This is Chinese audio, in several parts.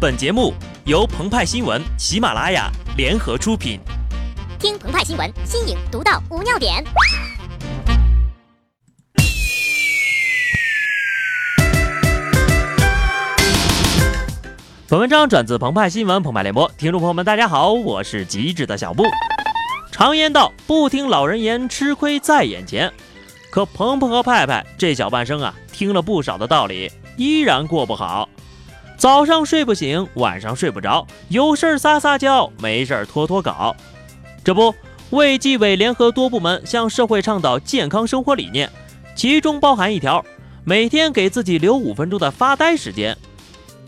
本节目由澎湃新闻、喜马拉雅联合出品。听澎湃新闻，新颖独到，无尿点。本文章转自澎湃新闻澎湃联播，听众朋友们，大家好，我是机智的小布。常言道，不听老人言，吃亏在眼前。可鹏鹏和派派这小半生啊，听了不少的道理，依然过不好。早上睡不醒，晚上睡不着，有事儿撒撒娇，没事儿拖拖稿。这不，卫计委联合多部门向社会倡导健康生活理念，其中包含一条：每天给自己留五分钟的发呆时间。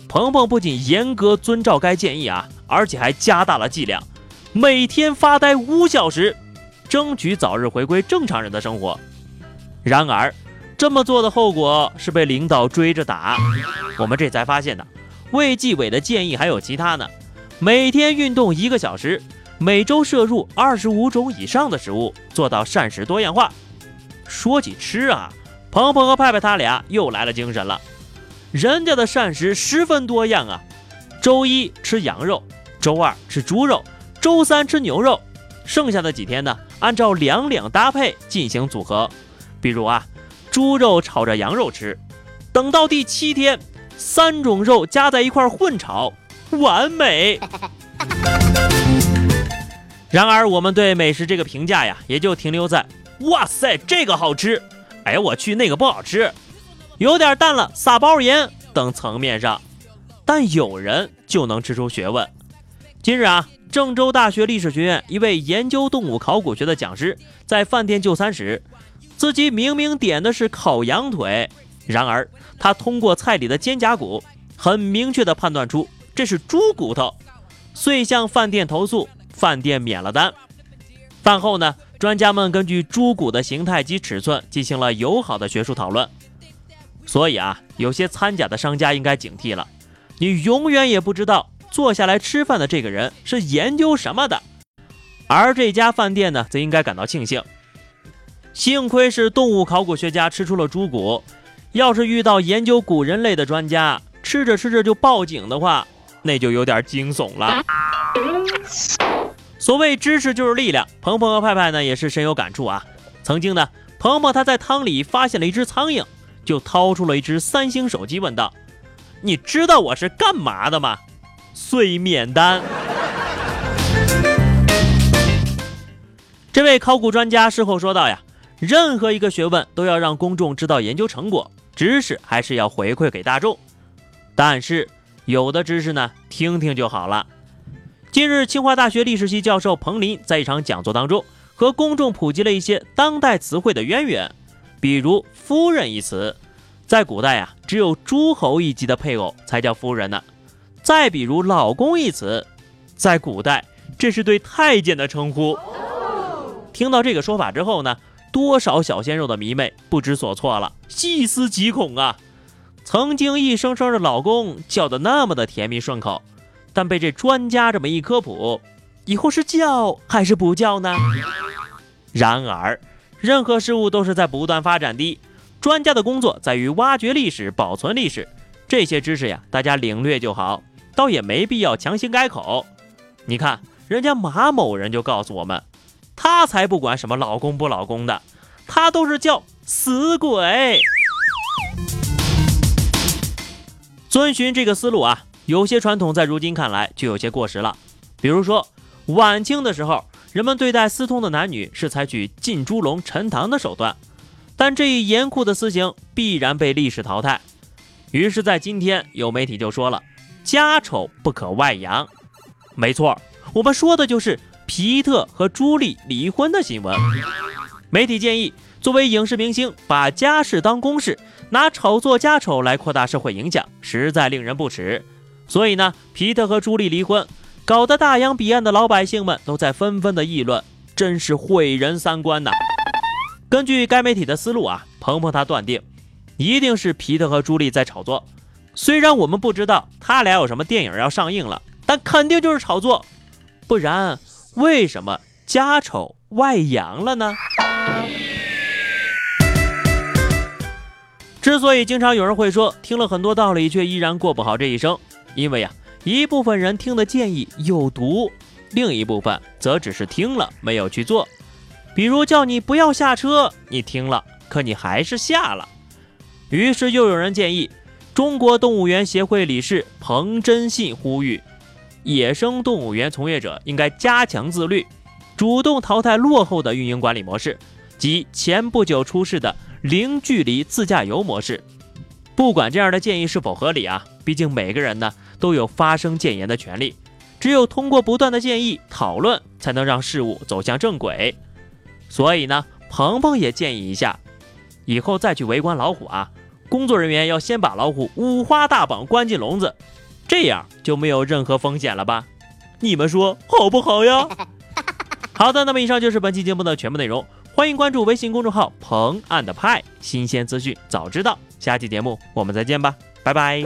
鹏鹏不仅严格遵照该建议啊，而且还加大了剂量，每天发呆五小时，争取早日回归正常人的生活。然而，这么做的后果是被领导追着打。我们这才发现呢，卫计委的建议还有其他呢：每天运动一个小时，每周摄入二十五种以上的食物，做到膳食多样化。说起吃啊，鹏鹏和派派他俩又来了精神了。人家的膳食十分多样啊，周一吃羊肉，周二吃猪肉，周三吃牛肉，剩下的几天呢，按照两两搭配进行组合。比如啊，猪肉炒着羊肉吃，等到第七天，三种肉加在一块混炒，完美。然而，我们对美食这个评价呀，也就停留在“哇塞，这个好吃”，“哎呀，我去，那个不好吃”。有点淡了，撒包盐等层面上，但有人就能吃出学问。今日啊，郑州大学历史学院一位研究动物考古学的讲师在饭店就餐时，自己明明点的是烤羊腿，然而他通过菜里的肩胛骨，很明确地判断出这是猪骨头，遂向饭店投诉，饭店免了单。饭后呢，专家们根据猪骨的形态及尺寸进行了友好的学术讨论。所以啊，有些掺假的商家应该警惕了。你永远也不知道坐下来吃饭的这个人是研究什么的。而这家饭店呢，则应该感到庆幸，幸亏是动物考古学家吃出了猪骨。要是遇到研究古人类的专家，吃着吃着就报警的话，那就有点惊悚了。所谓知识就是力量，鹏鹏和派派呢也是深有感触啊。曾经呢，鹏鹏他在汤里发现了一只苍蝇。就掏出了一只三星手机，问道：“你知道我是干嘛的吗？”遂免单。这位考古专家事后说道：“呀，任何一个学问都要让公众知道研究成果，知识还是要回馈给大众。但是有的知识呢，听听就好了。”近日，清华大学历史系教授彭林在一场讲座当中，和公众普及了一些当代词汇的渊源。比如“夫人”一词，在古代啊，只有诸侯一级的配偶才叫夫人呢。再比如“老公”一词，在古代这是对太监的称呼。听到这个说法之后呢，多少小鲜肉的迷妹不知所措了，细思极恐啊！曾经一声声的老公叫的那么的甜蜜顺口，但被这专家这么一科普，以后是叫还是不叫呢？然而。任何事物都是在不断发展的，专家的工作在于挖掘历史、保存历史。这些知识呀，大家领略就好，倒也没必要强行改口。你看，人家马某人就告诉我们，他才不管什么老公不老公的，他都是叫死鬼。遵循这个思路啊，有些传统在如今看来就有些过时了。比如说，晚清的时候。人们对待私通的男女是采取浸猪笼、沉塘的手段，但这一严酷的私刑必然被历史淘汰。于是，在今天，有媒体就说了：“家丑不可外扬。”没错，我们说的就是皮特和朱莉离婚的新闻。媒体建议，作为影视明星，把家事当公事，拿炒作家丑来扩大社会影响，实在令人不齿。所以呢，皮特和朱莉离婚。搞得大洋彼岸的老百姓们都在纷纷的议论，真是毁人三观呐！根据该媒体的思路啊，鹏鹏他断定，一定是皮特和朱莉在炒作。虽然我们不知道他俩有什么电影要上映了，但肯定就是炒作，不然为什么家丑外扬了呢？之所以经常有人会说听了很多道理却依然过不好这一生，因为呀。一部分人听的建议有毒，另一部分则只是听了没有去做。比如叫你不要下车，你听了，可你还是下了。于是又有人建议，中国动物园协会理事彭真信呼吁，野生动物园从业者应该加强自律，主动淘汰落后的运营管理模式，及前不久出世的零距离自驾游模式。不管这样的建议是否合理啊，毕竟每个人呢都有发声谏言的权利，只有通过不断的建议讨论，才能让事物走向正轨。所以呢，鹏鹏也建议一下，以后再去围观老虎啊，工作人员要先把老虎五花大绑关进笼子，这样就没有任何风险了吧？你们说好不好呀？好的，那么以上就是本期节目的全部内容，欢迎关注微信公众号“彭岸的派”，新鲜资讯早知道。下期节目我们再见吧，拜拜。